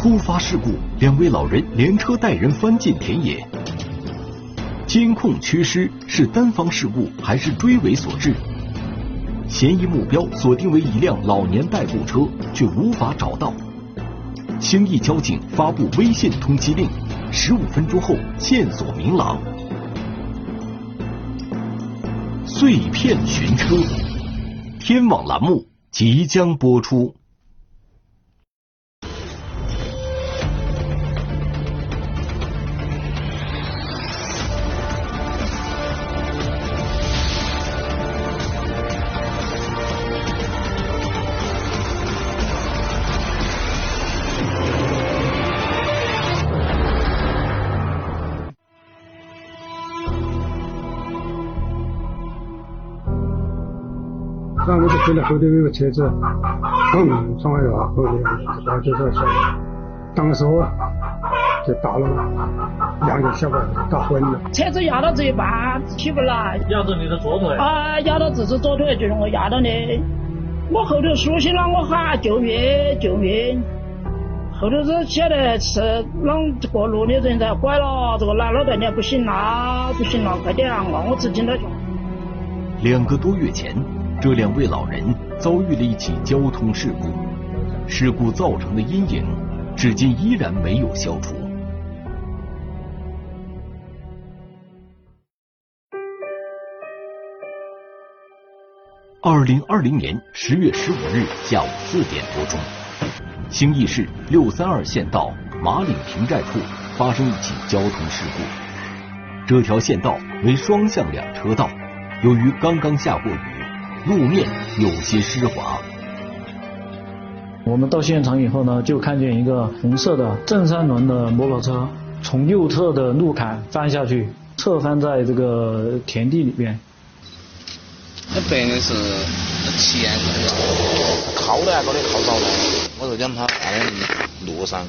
突发事故，两位老人连车带人翻进田野。监控缺失是单方事故还是追尾所致？嫌疑目标锁定为一辆老年代步车，却无法找到。兴义交警发布微信通缉令，十五分钟后线索明朗。碎片寻车，天网栏目即将播出。然后我就回来后头有个车子，砰，窗外摇，后头然后就说是，当时我就打了，两个小孩打昏了。车子压到这一半起不来，压到你的左腿。啊，压到这只左腿，就是我压到的。我后头苏醒了，我喊救命救命。后头是晓得是啷过路的人在拐了，这个男老太娘不行了，不行了，快点啊！我只听到。两个多月前。这两位老人遭遇了一起交通事故，事故造成的阴影至今依然没有消除。二零二零年十月十五日下午四点多钟，兴义市六三二县道马岭平寨处发生一起交通事故。这条县道为双向两车道，由于刚刚下过雨。路面有些湿滑。我们到现场以后呢，就看见一个红色的正三轮的摩托车从右侧的路坎翻下去，侧翻在这个田地里边。那白的是起烟是靠的还高的靠着了，我就讲他在路上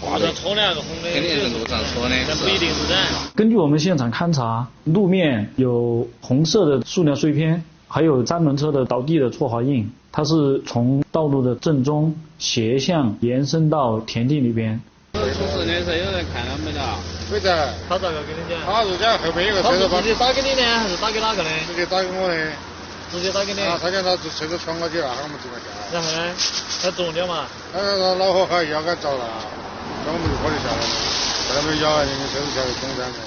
挂着戳两个红的，肯定是路上戳的，那不一定是的。根据我们现场勘查，路面有红色的塑料碎片。还有三轮车的倒地的搓滑印，它是从道路的正中斜向延伸到田地里边。出事的时候有人看到没得？没得。他咋个跟你讲？他是讲后面有个车子。他直接打给你呢，还是打给哪个呢？直接打给我的。直接打给你。他讲他车子闯过去了，喊我们尽快下来。然后呢？他中了嘛？他他恼火还腰杆着了，那我们就快点下来。后来没咬，人家车子下来中山的。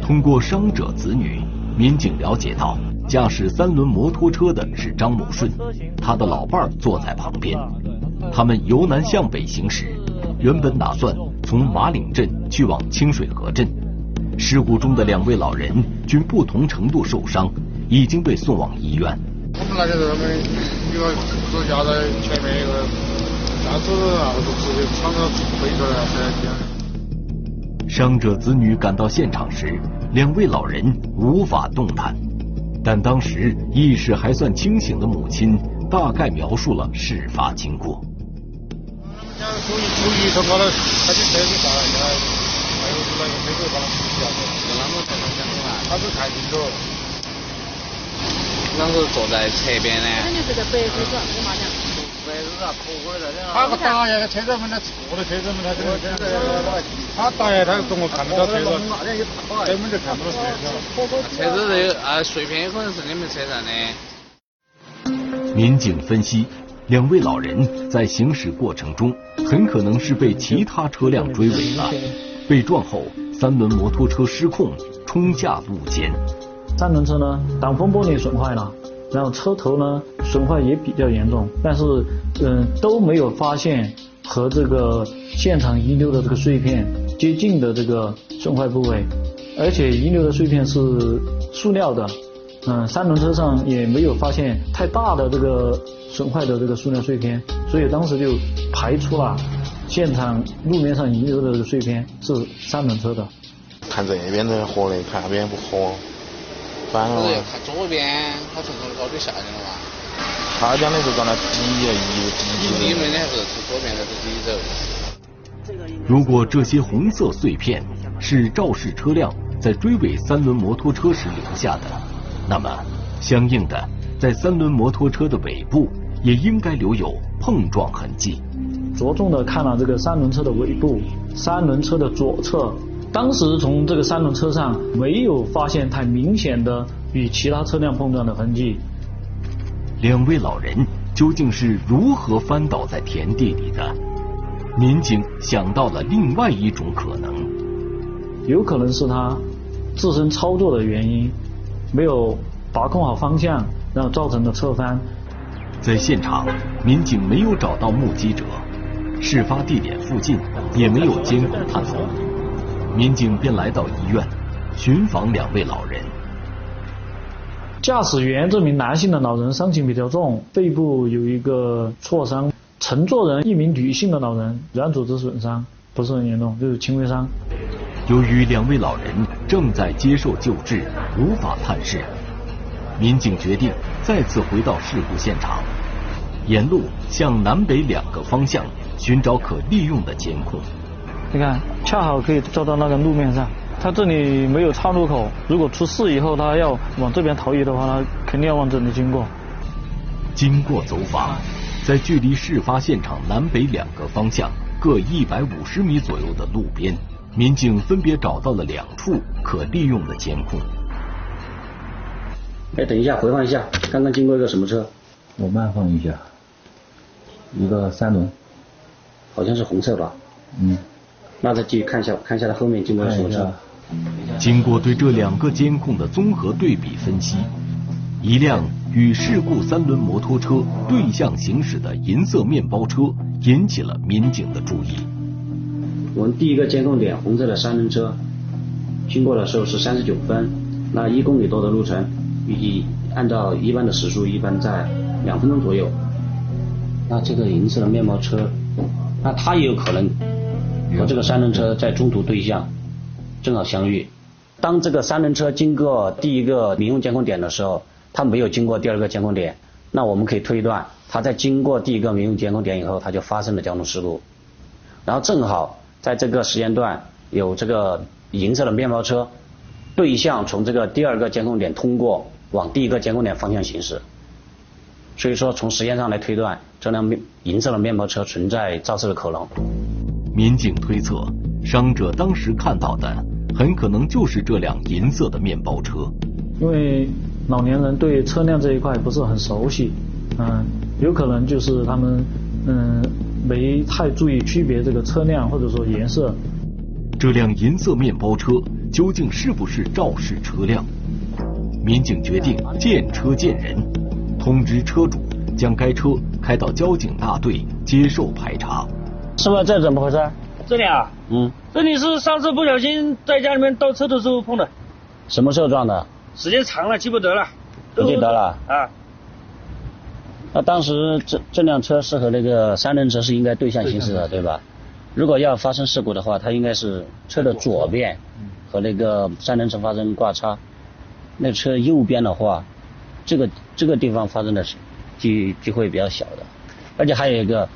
通过伤者子女，民警了解到。驾驶三轮摩托车的是张某顺，他的老伴儿坐在旁边。他们由南向北行驶，原本打算从马岭镇去往清水河镇。事故中的两位老人均不同程度受伤，已经被送往医院。我们那个是他们一个是压在前面一个驾驶然后就直接闯到飞出来了，伤者子女赶到现场时，两位老人无法动弹。但当时意识还算清醒的母亲大概描述了事发经过。他们从从一层高头，他的车子下来，下来，还有那个车子把他扶下去，是啷个才能讲的嘛？他是看清楚。坐在侧边呢？肯定是个白车子，我妈讲。他个打呀，车子门他错的车子门他这个他打呀，他总共看不到车子，根本就看不到车子。车子这啊碎片可能是你们车上的。民警分析，两位老人在行驶过程中很可能是被其他车辆追尾了，被撞后三轮摩托车失控冲下路肩。三轮车呢，挡风玻璃损坏了。然后车头呢损坏也比较严重，但是嗯都没有发现和这个现场遗留的这个碎片接近的这个损坏部位，而且遗留的碎片是塑料的，嗯三轮车上也没有发现太大的这个损坏的这个塑料碎片，所以当时就排除了现场路面上遗留的这个碎片是三轮车的。看这边的活的，看那边不活。反了。看左边，他从从高就下来了嘛。他讲的是刚才低一低低门的不是从左边的是低走。如果这些红色碎片是肇事车辆在追尾三轮摩托车时留下的，那么相应的，在三轮摩托车的尾部也应该留有碰撞痕迹。着重的看了这个三轮车的尾部，三轮车的左侧。当时从这个三轮车上没有发现太明显的与其他车辆碰撞的痕迹。两位老人究竟是如何翻倒在田地里的？民警想到了另外一种可能，有可能是他自身操作的原因，没有把控好方向，然后造成的侧翻。在现场，民警没有找到目击者，事发地点附近也没有监控探头。民警便来到医院寻访两位老人。驾驶员这名男性的老人伤情比较重，背部有一个挫伤；乘坐人一名女性的老人软组织损伤，不是很严重，就是轻微伤。由于两位老人正在接受救治，无法探视，民警决定再次回到事故现场，沿路向南北两个方向寻找可利用的监控。你看，恰好可以照到那个路面上。他这里没有岔路口，如果出事以后他要往这边逃逸的话，他肯定要往这里经过。经过走访，在距离事发现场南北两个方向各一百五十米左右的路边，民警分别找到了两处可利用的监控。哎，等一下，回放一下，刚刚经过一个什么车？我慢放一下，一个三轮，好像是红色吧？嗯。那再继续看一下，看一下它后面经过什么车。经过对这两个监控的综合对比分析，一辆与事故三轮摩托车对向行驶的银色面包车引起了民警的注意。我们第一个监控点红色的三轮车经过的时候是三十九分，那一公里多的路程，预计按照一般的时速，一般在两分钟左右。那这个银色的面包车，那它也有可能。和这个三轮车在中途对向，正好相遇。当这个三轮车经过第一个民用监控点的时候，它没有经过第二个监控点，那我们可以推断，它在经过第一个民用监控点以后，它就发生了交通事故。然后正好在这个时间段，有这个银色的面包车对向从这个第二个监控点通过，往第一个监控点方向行驶。所以说，从时间上来推断，这辆面银色的面包车存在肇事的可能。民警推测，伤者当时看到的很可能就是这辆银色的面包车。因为老年人对车辆这一块不是很熟悉，嗯，有可能就是他们嗯没太注意区别这个车辆或者说颜色。这辆银色面包车究竟是不是肇事车辆？民警决定见车见人，通知车主将该车开到交警大队接受排查。师傅，这怎么回事？这里啊，嗯，这里是上次不小心在家里面倒车的时候碰的。什么时候撞的？时间长了，记不得了。不记得了。啊。那当时这这辆车是和那个三轮车是应该对向行驶的，对吧？如果要发生事故的话，它应该是车的左边和那个三轮车发生挂擦，那车右边的话，这个这个地方发生的机机会比较小的，而且还有一个。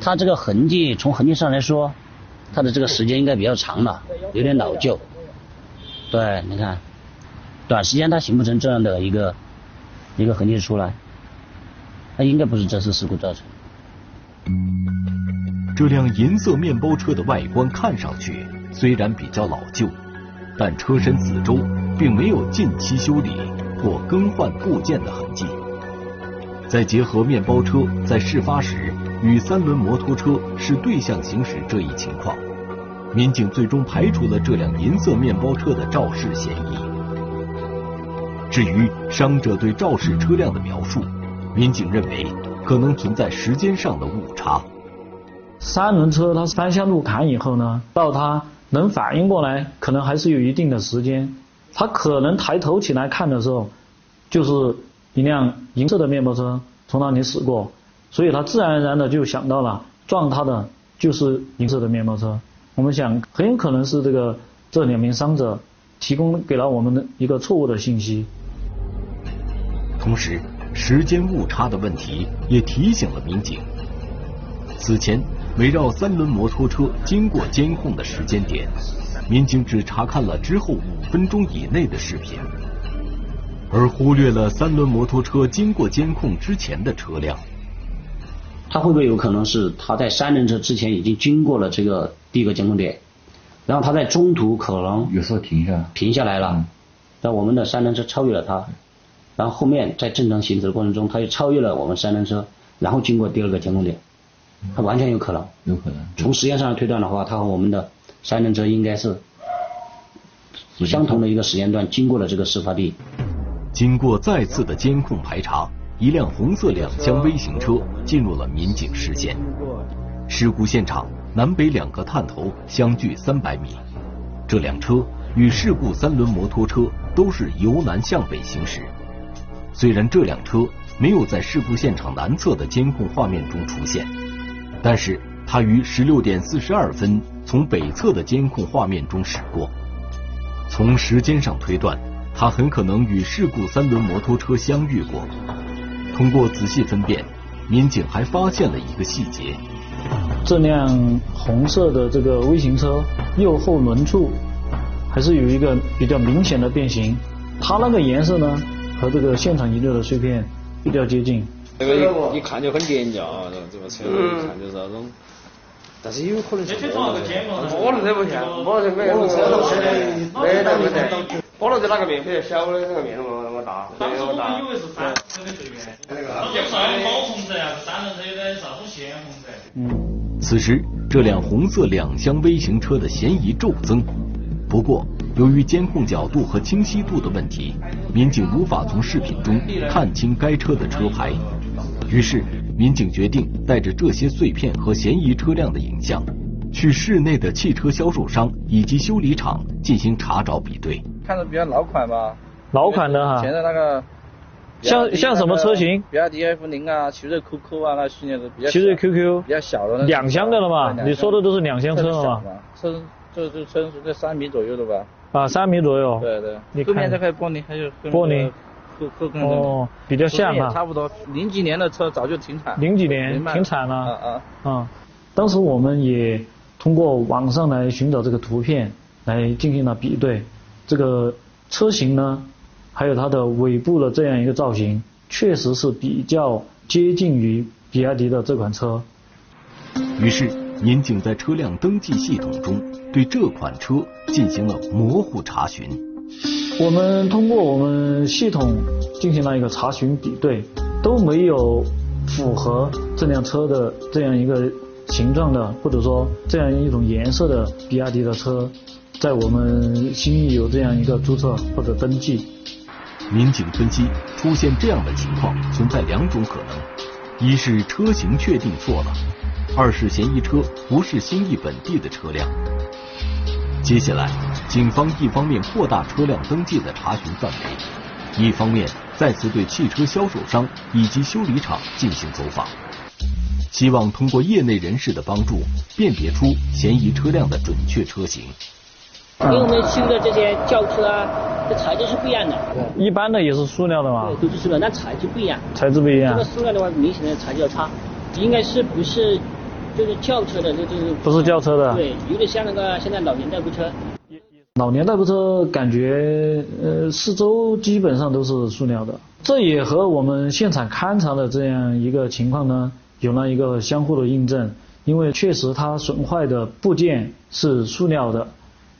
它这个痕迹，从痕迹上来说，它的这个时间应该比较长了，有点老旧。对，你看，短时间它形不成这样的一个一个痕迹出来，那应该不是这次事故造成。这辆银色面包车的外观看上去虽然比较老旧，但车身四周并没有近期修理或更换部件的痕迹。再结合面包车在事发时。与三轮摩托车是对向行驶这一情况，民警最终排除了这辆银色面包车的肇事嫌疑。至于伤者对肇事车辆的描述，民警认为可能存在时间上的误差。三轮车它是翻向路坎以后呢，到它能反应过来，可能还是有一定的时间。他可能抬头起来看的时候，就是一辆银色的面包车从那里驶过。所以他自然而然的就想到了撞他的就是银色的面包车。我们想很有可能是这个这两名伤者提供给了我们的一个错误的信息。同时，时间误差的问题也提醒了民警。此前围绕三轮摩托车经过监控的时间点，民警只查看了之后五分钟以内的视频，而忽略了三轮摩托车经过监控之前的车辆。他会不会有可能是他在三轮车之前已经经过了这个第一个监控点，然后他在中途可能有时候停下停下来了，嗯那我们的三轮车超越了他，然后后面在正常行驶的过程中，他又超越了我们三轮车，然后经过第二个监控点，他完全有可能。有可能。从时间上来推断的话，他和我们的三轮车应该是相同的一个时间段经过了这个事发地。经过再次的监控排查，一辆红色两厢微型车进入了民警视线。事故现场南北两个探头相距三百米，这辆车与事故三轮摩托车都是由南向北行驶。虽然这辆车没有在事故现场南侧的监控画面中出现，但是它于十六点四十二分从北侧的监控画面中驶过。从时间上推断，它很可能与事故三轮摩托车相遇过。通过仔细分辨，民警还发现了一个细节：这辆红色的这个微型车右后轮处还是有一个比较明显的变形，它那个颜色呢和这个现场遗留的碎片比较接近。这个一一看就很廉价啊，这个车一看就是那种，但是有可能是摩托车。摩托车不像，摩托车没有车都是没得没得。摩托车那个面比较小的，那个面那当时我们以。为是三轮车的随便，那个当时上有宝红色呀，这三轮车有点啥种鲜红色。嗯，此时，这辆红色两厢微型车的嫌疑骤增。不过，由于监控角度和清晰度的问题，民警无法从视频中看清该车的车牌。于是，民警决定带着这些碎片和嫌疑车辆的影像，去市内的汽车销售商以及修理厂进行查找比对。看着比较老款吧，老款的哈前的那个，像像什么车型？比亚迪 F 零啊，奇瑞 QQ 啊，那系列的比较。奇瑞 QQ 比较小的那。两厢的了嘛你说的都是两厢车了嘛？车这这车是在三米左右的吧？啊，三米左右。对对。你后面这块玻璃还有玻璃后后跟哦比较像啊差不多。零几年的车早就停产。零几年停产了。啊啊。啊，当时我们也通过网上来寻找这个图片来进行了比对，这个车型呢，还有它的尾部的这样一个造型，确实是比较接近于比亚迪的这款车。于是，民警在车辆登记系统中对这款车进行了模糊查询。我们通过我们系统进行了一个查询比对，都没有符合这辆车的这样一个形状的，或者说这样一种颜色的比亚迪的车，在我们新义有这样一个注册或者登记。民警分析，出现这样的情况存在两种可能：一是车型确定错了，二是嫌疑车不是新义本地的车辆。接下来，警方一方面扩大车辆登记的查询范围，一方面再次对汽车销售商以及修理厂进行走访，希望通过业内人士的帮助，辨别出嫌疑车辆的准确车型。因为我们修的这些轿车啊，这材质是不一样的。一般的也是塑料的嘛对，，都是塑料，那材质不一样。材质不一样这个。塑料的话，明显的材质要差，应该是不是就是轿车的，这就是不是轿车的对，有点像那个现在老年代步车。老年代步车感觉呃四周基本上都是塑料的，这也和我们现场勘查的这样一个情况呢有了一个相互的印证，因为确实它损坏的部件是塑料的，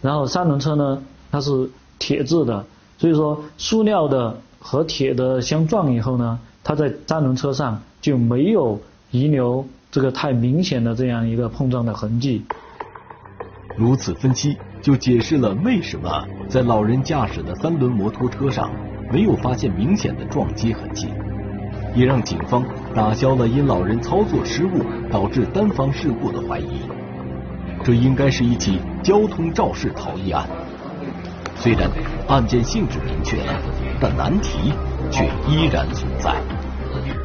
然后三轮车呢它是铁制的，所以说塑料的和铁的相撞以后呢，它在三轮车上就没有遗留这个太明显的这样一个碰撞的痕迹。如此分析，就解释了为什么在老人驾驶的三轮摩托车上没有发现明显的撞击痕迹，也让警方打消了因老人操作失误导致单方事故的怀疑。这应该是一起交通肇事逃逸案。虽然案件性质明确了，但难题却依然存在。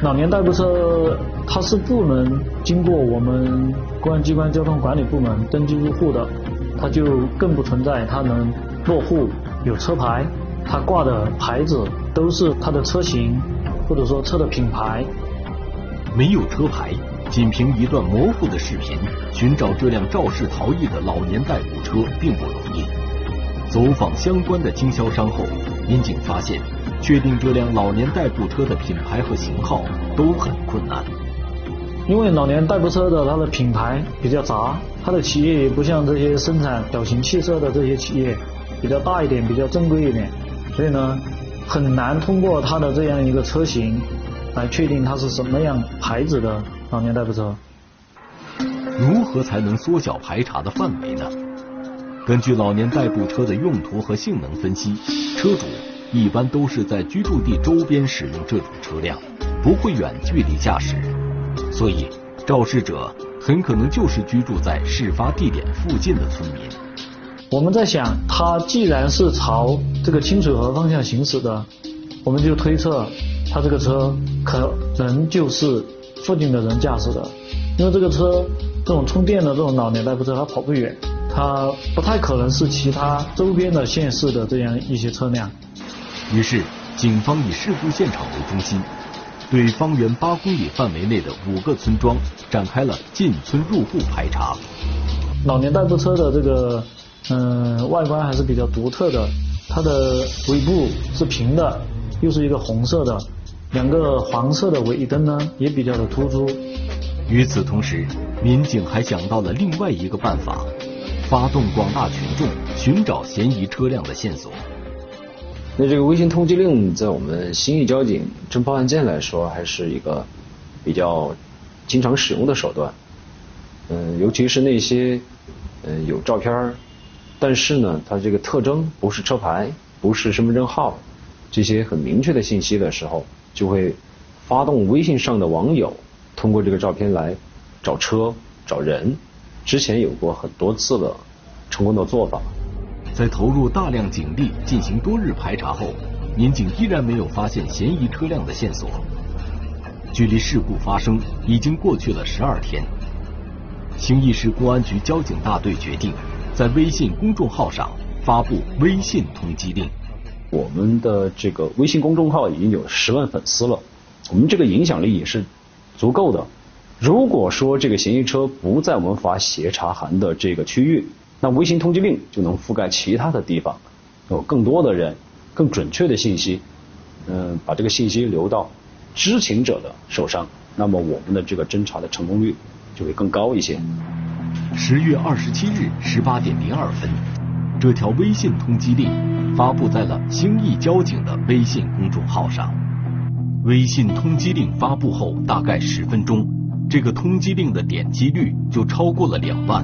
老年代步车它是不能经过我们公安机关交通管理部门登记入户的，它就更不存在它能落户有车牌，它挂的牌子都是它的车型或者说车的品牌。没有车牌，仅凭一段模糊的视频寻找这辆肇事逃逸的老年代步车并不容易。走访相关的经销商后，民警发现，确定这辆老年代步车的品牌和型号都很困难。因为老年代步车的它的品牌比较杂，它的企业也不像这些生产小型汽车的这些企业比较大一点、比较正规一点，所以呢，很难通过它的这样一个车型来确定它是什么样牌子的老年代步车。如何才能缩小排查的范围呢？根据老年代步车的用途和性能分析，车主一般都是在居住地周边使用这种车辆，不会远距离驾驶。所以，肇事者很可能就是居住在事发地点附近的村民。我们在想，他既然是朝这个清水河方向行驶的，我们就推测他这个车可能就是附近的人驾驶的，因为这个车这种充电的这种老年代步车，它跑不远，它不太可能是其他周边的县市的这样一些车辆。于是，警方以事故现场为中心。对方圆八公里范围内的五个村庄展开了进村入户排查。老年代步车的这个嗯外观还是比较独特的，它的尾部是平的，又是一个红色的，两个黄色的尾灯呢也比较的突出。与此同时，民警还想到了另外一个办法，发动广大群众寻找嫌疑车辆的线索。那这个微信通缉令在我们新义交警侦破案件来说，还是一个比较经常使用的手段。嗯，尤其是那些嗯有照片但是呢，它这个特征不是车牌，不是身份证号，这些很明确的信息的时候，就会发动微信上的网友通过这个照片来找车、找人。之前有过很多次的成功的做法。在投入大量警力进行多日排查后，民警依然没有发现嫌疑车辆的线索。距离事故发生已经过去了十二天，兴义市公安局交警大队决定在微信公众号上发布微信通缉令。我们的这个微信公众号已经有十万粉丝了，我们这个影响力也是足够的。如果说这个嫌疑车不在我们发协查函的这个区域，那微信通缉令就能覆盖其他的地方，有更多的人，更准确的信息，嗯，把这个信息留到知情者的手上，那么我们的这个侦查的成功率就会更高一些。十月二十七日十八点零二分，这条微信通缉令发布在了兴义交警的微信公众号上。微信通缉令发布后大概十分钟，这个通缉令的点击率就超过了两万。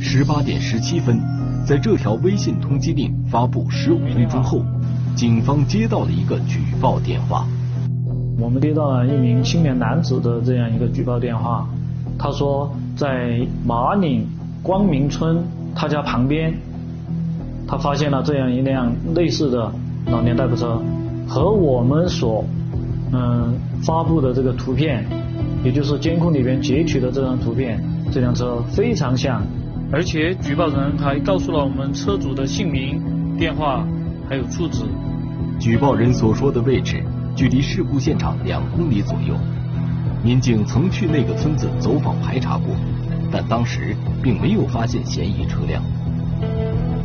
十八点十七分，在这条微信通缉令发布十五分钟后，警方接到了一个举报电话。我们接到了一名青年男子的这样一个举报电话，他说在马岭光明村他家旁边，他发现了这样一辆类似的老年代步车，和我们所嗯发布的这个图片，也就是监控里边截取的这张图片，这辆车非常像。而且举报人还告诉了我们车主的姓名、电话，还有住址。举报人所说的位置距离事故现场两公里左右。民警曾去那个村子走访排查过，但当时并没有发现嫌疑车辆。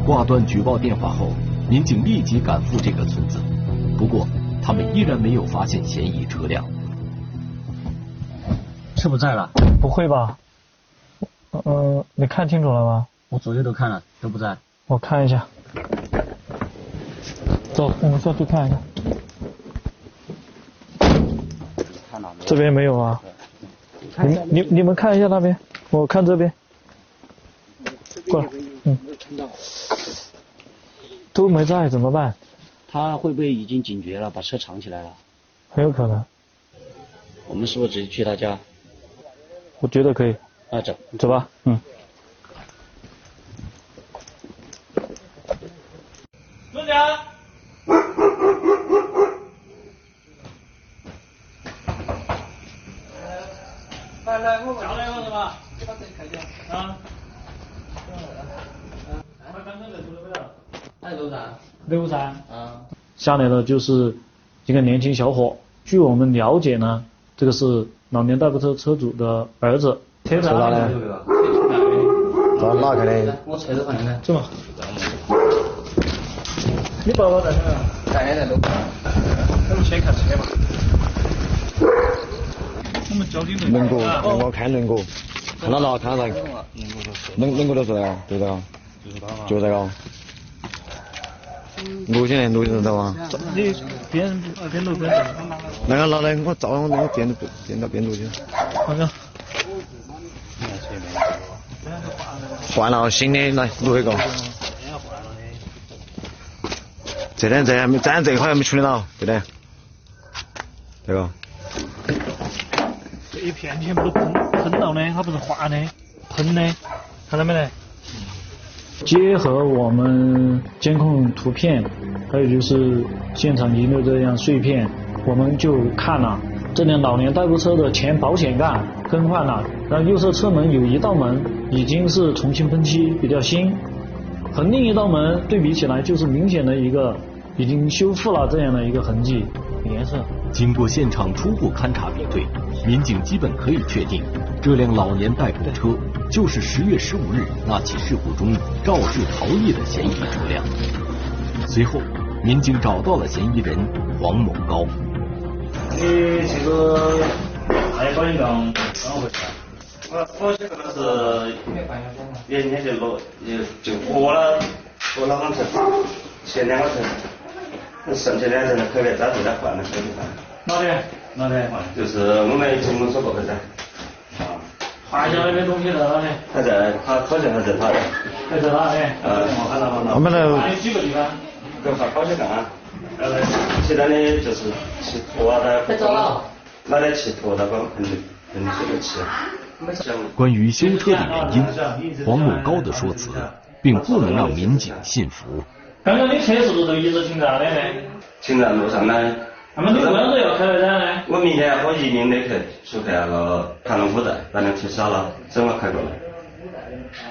挂断举报电话后，民警立即赶赴这个村子，不过他们依然没有发现嫌疑车辆。是不在了？不会吧？嗯，你看清楚了吗？我左右都看了，都不在。我看一下。走，我们下去看一下。这边没有啊。你你你们看一下那边，我看这边。过来，嗯。都没在，怎么办？他会不会已经警觉了，把车藏起来了？很有可能。我们是不是直接去他家？我觉得可以。那走，走吧，嗯。陆家。来来，我叫来了是吧？把车开掉。啊。他刚刚在出来没有？在楼上。楼上。啊。下来的就是一个年轻小伙，据我们了解呢，这个是老年代步车车主的儿子。车哪呢？咋 拉开的？我车子放呢。走嘛。你爸爸在哪？在在楼。我们先看车嘛。们交警队。能过，我看能过，看到了，看到了，能能过得住啊？对的，就这个。来，录下来，知道吗？你边边录边走。那个拿来，我照我那个电电脑边录去。好的。换了新的，来录一个。这点这还没，咱这块还没处理到，对的。这个。这一片全部都喷喷到的，它不是滑的，喷的，看到没得？结合我们监控图片，还有就是现场遗留这样碎片，我们就看了这辆老年代步车的前保险杠更换了，然后右侧车门有一道门已经是重新喷漆，比较新，和另一道门对比起来就是明显的一个已经修复了这样的一个痕迹颜色。经过现场初步勘查比对，民警基本可以确定，这辆老年代步车就是十月十五日那起事故中肇事逃逸的嫌疑车辆。随后，民警找到了嫌疑人黄某高。你这个还保险杠怎么回事？我保险杠是原先就落就过了，过了两层，前两个车。剩下两层可别再后再换了，可以换。哪里？哪里？就是我们进门所过后噻。啊。换下来的东西在哪里？还在，他好像还在他的。还在哪里？呃，我看到了。我们来。还有几个地方？个发保险杠。呃，其他的就是去拖啊的。太早了。拿点气坨那个喷喷水的气。关于修车的原因，黄某高的说辞并不能让民警信服。刚刚的车是不是都一直停在那里？停在路上呢。那么你为啥子要开来单呢？我明天和一名的去去看那个盘龙古寨，把那车烧了，怎么开过来。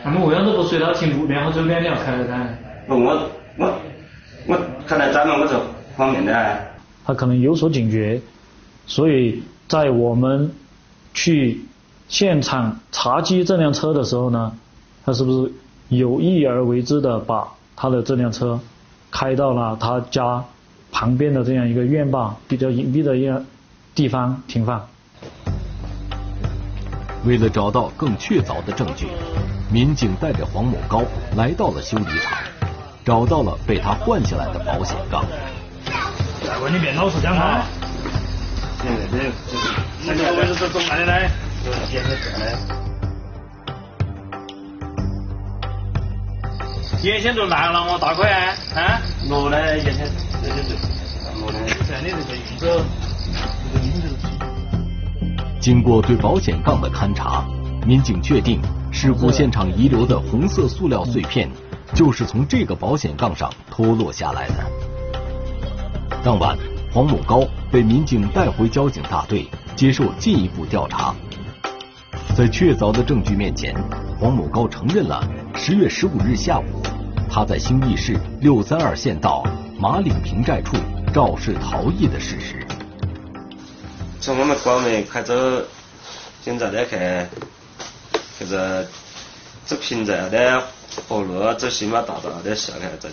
那么为啥子不随他停路边和周边你要开来单？不，我我我开来单嘛，我就方便的。他可能有所警觉，所以在我们去现场查缉这辆车的时候呢，他是不是有意而为之的把？他的这辆车开到了他家旁边的这样一个院坝，比较隐蔽的一个地方停放。为了找到更确凿的证据，民警带着黄某高来到了修理厂，找到了被他换下来的保险杠。大哥，你别老实讲话。现在这这，现在位置是这的。原先就烂了我，大哥啊！啊，落的原先经过对保险杠的勘查，民警确定事故现场遗留的红色塑料碎片就是从这个保险杠上脱落下来的。当晚，黄某高被民警带回交警大队接受进一步调查。在确凿的证据面前，黄某高承认了十月十五日下午他在兴义市六三二县道马岭平寨处肇事逃逸的事实。从我们广门开走警察来看，就是走平寨的河路，走新马大道的下来在，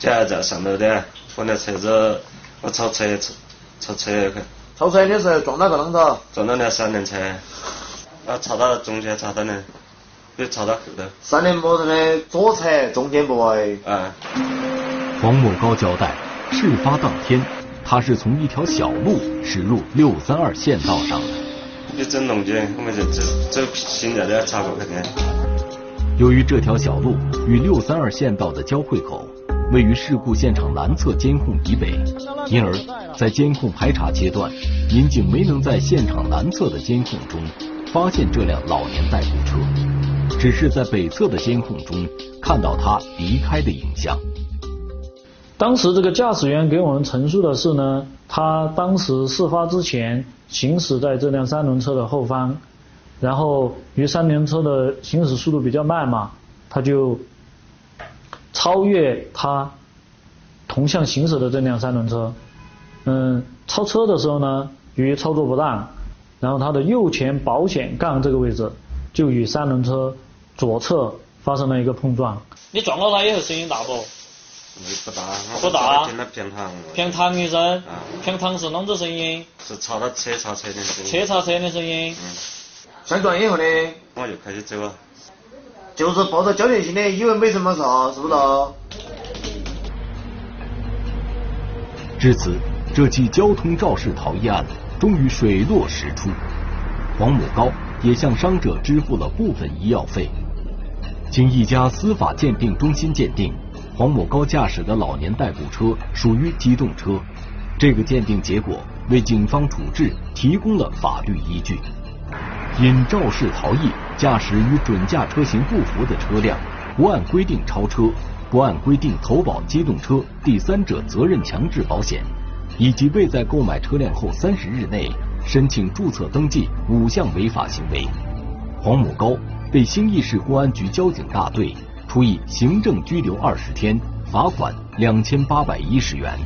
接在上头的，我那车子我超车超超车去。超车的时候撞到个啷个？撞到那三轮车。啊，插到中间，插到呢，又插到后头。三轮摩托的左侧中间部位。啊。黄某高交代，事发当天，他是从一条小路驶入六三二县道上的。由于这条小路与六三二县道的交汇口位于事故现场南侧监控以北，因而，在监控排查阶段，民警没能在现场南侧的监控中。发现这辆老年代步车，只是在北侧的监控中看到他离开的影像。当时这个驾驶员给我们陈述的是呢，他当时事发之前行驶在这辆三轮车的后方，然后与三轮车的行驶速度比较慢嘛，他就超越他同向行驶的这辆三轮车。嗯，超车的时候呢，由于操作不当。然后它的右前保险杠这个位置就与三轮车左侧发生了一个碰撞。你撞到它以后声音大不？不打，不大听到偏堂，偏堂一声，偏堂是啷子声音？是查到车查车的声音。车查车的声音。嗯。上段以后呢？我就开始走了。就是抱着侥幸心的，以为没什么事，是不是？至此，这起交通肇事逃逸案终于水落石出，黄某高也向伤者支付了部分医药费。经一家司法鉴定中心鉴定。黄某高驾驶的老年代步车属于机动车，这个鉴定结果为警方处置提供了法律依据。因肇事逃逸、驾驶与准驾车型不符的车辆，不按规定超车，不按规定投保机动车第三者责任强制保险，以及未在购买车辆后三十日内申请注册登记五项违法行为，黄某高被兴义市公安局交警大队。处以行政拘留二十天，罚款两千八百一十元。